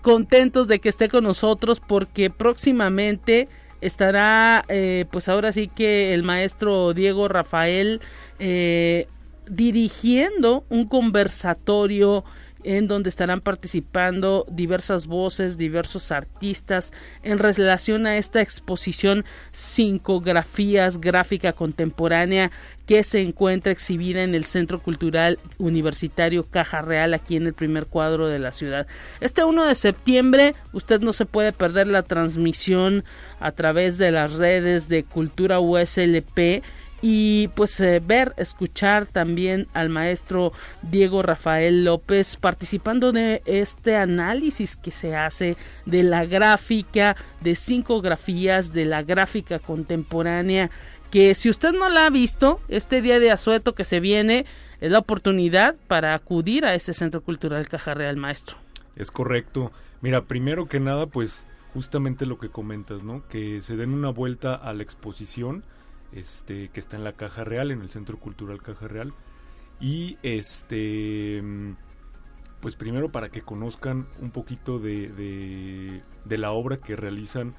contentos de que esté con nosotros porque próximamente estará eh, pues ahora sí que el maestro Diego Rafael eh, dirigiendo un conversatorio en donde estarán participando diversas voces, diversos artistas en relación a esta exposición Cincografías Gráfica Contemporánea que se encuentra exhibida en el Centro Cultural Universitario Caja Real aquí en el primer cuadro de la ciudad. Este 1 de septiembre usted no se puede perder la transmisión a través de las redes de Cultura USLP y pues eh, ver, escuchar también al maestro Diego Rafael López participando de este análisis que se hace de la gráfica, de cinco grafías, de la gráfica contemporánea, que si usted no la ha visto, este día de asueto que se viene es la oportunidad para acudir a ese Centro Cultural Caja Real Maestro. Es correcto. Mira, primero que nada, pues justamente lo que comentas, ¿no? Que se den una vuelta a la exposición este, que está en la Caja Real, en el Centro Cultural Caja Real. Y este, pues primero para que conozcan un poquito de, de, la obra que realizan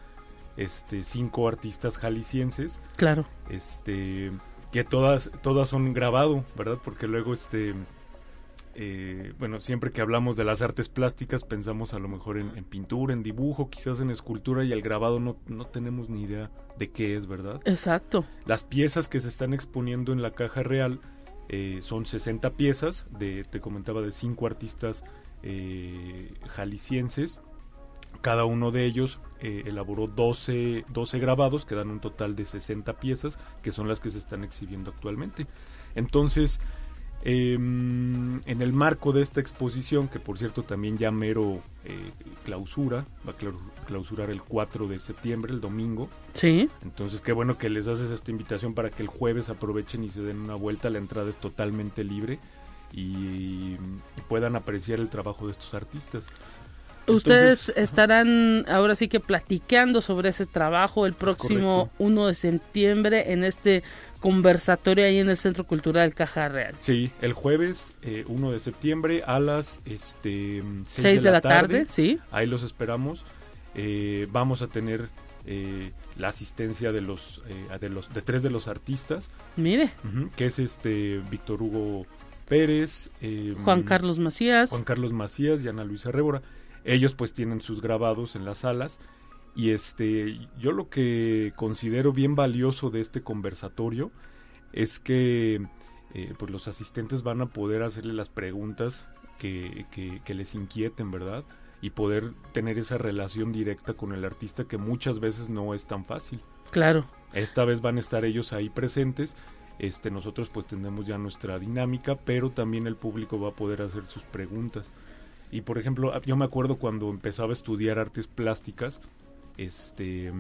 este, cinco artistas jaliscienses. Claro. Este, que todas, todas son grabado, ¿verdad? Porque luego este eh, bueno, siempre que hablamos de las artes plásticas pensamos a lo mejor en, pintura, en dibujo, quizás en escultura y el grabado no, no, tenemos ni idea de qué es, ¿verdad? Exacto. Las piezas que se están exponiendo en la caja real eh, son 60 piezas, de, te comentaba, de cinco artistas eh, jaliscienses. Cada uno de ellos elaboró 12, 12 grabados, que dan un total de 60 piezas, que son las que se están exhibiendo actualmente. Entonces, Em, en el marco de esta exposición, que por cierto también ya mero eh, clausura, va a clausurar el 4 de septiembre, el domingo. Sí. Entonces, qué bueno que les haces esta invitación para que el jueves aprovechen y se den una vuelta. La entrada es totalmente libre y, puedan apreciar el trabajo de estos artistas. Ustedes estarán ahora sí que platicando sobre ese trabajo el próximo 1 de septiembre en este conversatorio ahí en el Centro Cultural Caja Real. Sí, el jueves 1 eh, de septiembre a las este, 6, de, la, tarde, sí. Ahí los esperamos. Eh, vamos a tener eh, la asistencia de los, de los de tres de los artistas. Mire. que es este Víctor Hugo Pérez, Juan Carlos Macías. Juan Carlos Macías y Ana Luisa Rébora. Ellos pues tienen sus grabados en las salas y este, yo lo que considero bien valioso de este conversatorio es que eh, pues los asistentes van a poder hacerle las preguntas que, que, les inquieten, ¿verdad? Y poder tener esa relación directa con el artista que muchas veces no es tan fácil. Claro. Esta vez van a estar ellos ahí presentes. Este, nosotros pues tenemos ya nuestra dinámica, pero también el público va a poder hacer sus preguntas. Y por ejemplo, yo me acuerdo cuando empezaba a estudiar artes plásticas, este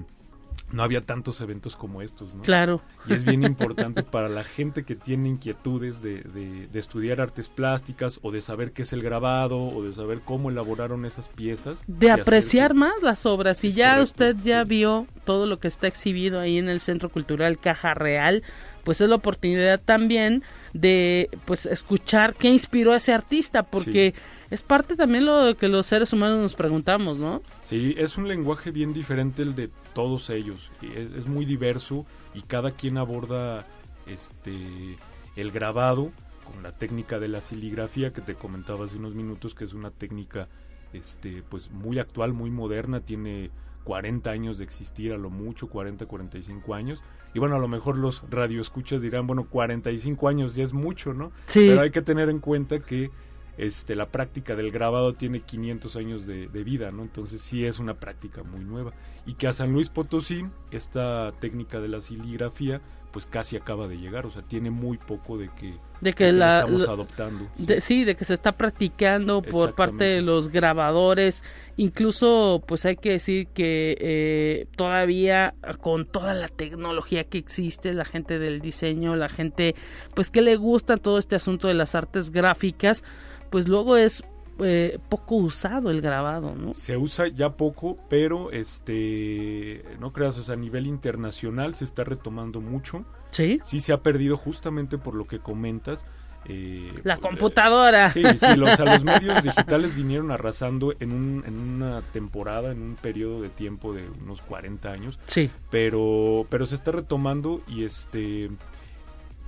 no había tantos eventos como estos, ¿no? Claro. Y es bien importante para la gente que tiene inquietudes de, de, estudiar artes plásticas o de saber qué es el grabado o de saber cómo elaboraron esas piezas. De apreciar más las obras. Si ya usted ya vio todo lo que está exhibido ahí en el Centro Cultural Caja Real, pues es la oportunidad también de pues escuchar qué inspiró a ese artista, porque es parte también lo que los seres humanos nos preguntamos, ¿no? Sí, es un lenguaje bien diferente el de todos ellos, es, es muy diverso y cada quien aborda este el grabado con la técnica de la siligrafía que te comentaba hace unos minutos, que es una técnica este pues muy actual, muy moderna, tiene 40 años de existir a lo mucho, 40, 45 años. Y bueno, a lo mejor los radioescuchas dirán, bueno, 45 años ya es mucho, ¿no? Sí. Pero hay que tener en cuenta que este, la práctica del grabado tiene 500 años de, vida, ¿no? Entonces sí es una práctica muy nueva. Y que a San Luis Potosí, esta técnica de la siligrafía, pues casi acaba de llegar, o sea, tiene muy poco de que, de que, la, estamos adoptando. Sí. De, que se está practicando por parte de los grabadores, incluso pues hay que decir que eh, todavía con toda la tecnología que existe, la gente del diseño, la gente pues que le gusta todo este asunto de las artes gráficas, pues luego es eh, poco usado el grabado, ¿no? Se usa ya poco, pero este, no creas, o sea, a nivel internacional se está retomando mucho. Sí. Sí se ha perdido justamente por lo que comentas. Eh, la computadora. sí, sí, los, los medios digitales vinieron arrasando en, un, en una temporada, en un periodo de tiempo de unos 40 años. Sí. Pero, pero se está retomando y este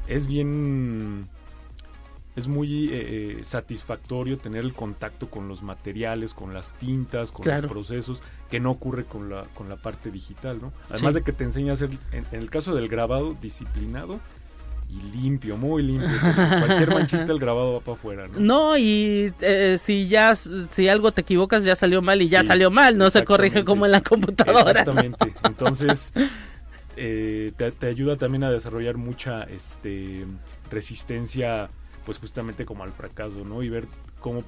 es bien es muy eh, eh, satisfactorio tener el contacto con los materiales, con las tintas, con los procesos, que no ocurre con la, con la parte digital, ¿no? Además de que te enseña a ser, en, el caso del grabado, disciplinado y limpio, muy limpio. cualquier manchita el grabado va para afuera, ¿no? No, y eh, si ya, si algo te equivocas ya salió mal y ya salió mal, no se corrige como en la computadora. Exactamente, entonces... te, te ayuda también a desarrollar mucha este resistencia pues justamente como al fracaso, ¿no? Y ver cómo,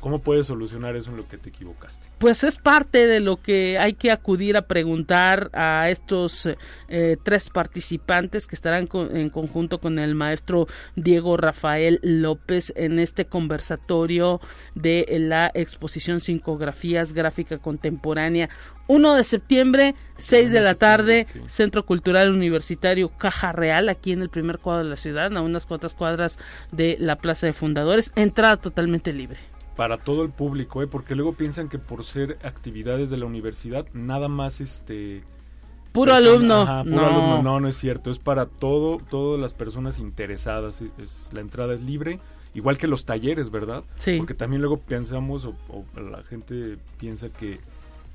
cómo puedes solucionar eso en lo que te equivocaste. Pues es parte de lo que hay que acudir a preguntar a estos eh, tres participantes que estarán en conjunto con el maestro Diego Rafael López en este conversatorio de la exposición Cincografías Gráfica Contemporánea 1 de septiembre, 6 de la tarde, Centro Cultural Universitario Caja Real, aquí en el primer cuadro de la ciudad, a unas cuantas cuadras de la Plaza de Fundadores. Entrada totalmente libre. Para todo el público, ¿eh? porque luego piensan que por ser actividades de la universidad, nada más este... Puro alumno. puro no. alumno. No, no es cierto. Es para todo, todas las personas interesadas. Es, la entrada es libre. Igual que los talleres, ¿verdad? Sí. Porque también luego pensamos, o la gente piensa que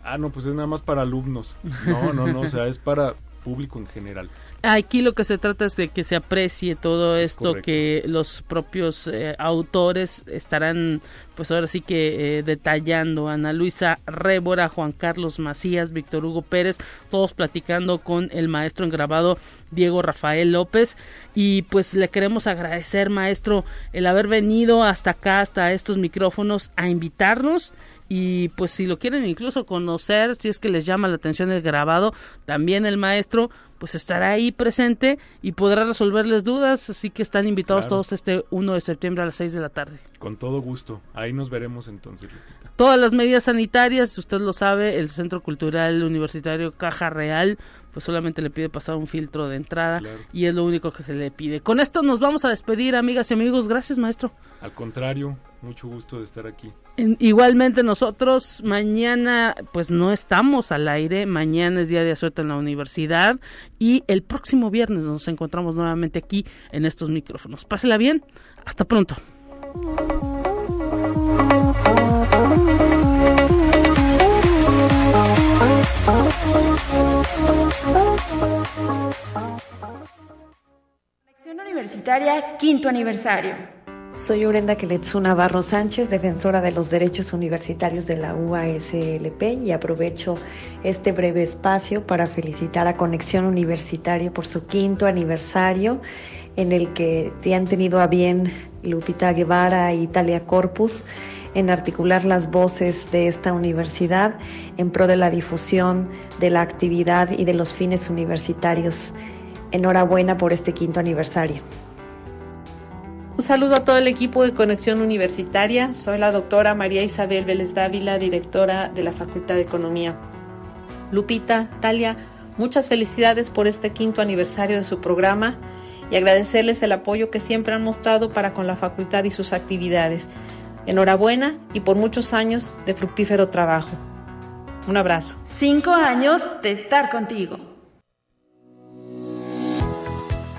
ah, no, pues es nada más para alumnos. No, no, no, o sea, es para público en general. Aquí lo que se trata es de que se aprecie todo esto que los propios eh, autores estarán, pues ahora sí que eh, detallando. Ana Luisa Rébora, Juan Carlos Macías, Víctor Hugo Pérez, todos platicando con el maestro en grabado Diego Rafael López. Y pues le queremos agradecer, maestro, el haber venido hasta acá, hasta estos micrófonos, a invitarnos y pues si lo quieren incluso conocer, si es que les llama la atención el grabado, también el maestro pues estará ahí presente y podrá resolverles dudas, así que están invitados todos este 1 de septiembre a las 6 de la tarde. Con todo gusto, ahí nos veremos entonces. Todas las medidas sanitarias, usted lo sabe, el Centro Cultural Universitario Caja Real pues solamente le pide pasar un filtro de entrada y es lo único que se le pide. Con esto nos vamos a despedir, amigas y amigos. Gracias, maestro. Al contrario, mucho gusto de estar aquí. igualmente nosotros mañana pues no estamos al aire, mañana es día de asueto en la universidad y el próximo viernes nos encontramos nuevamente aquí en estos micrófonos. Pásela bien, hasta pronto. Quinto aniversario. Soy Urenda Keletsu Navarro Sánchez, defensora de los derechos universitarios de la UASLP y aprovecho este breve espacio para felicitar a Conexión Universitaria por su quinto aniversario en el que te han tenido a bien Lupita Guevara e Italia Corpus en articular las voces de esta universidad en pro de la difusión de la actividad y de los fines universitarios. Enhorabuena por este quinto aniversario. Un saludo a todo el equipo de Conexión Universitaria. Soy la doctora María Isabel Vélez Dávila, directora de la Facultad de Economía. Lupita, Talia, muchas felicidades por este quinto aniversario de su programa y agradecerles el apoyo que siempre han mostrado para con la facultad y sus actividades. Enhorabuena y por muchos años de fructífero trabajo. Un abrazo. Cinco años de estar contigo.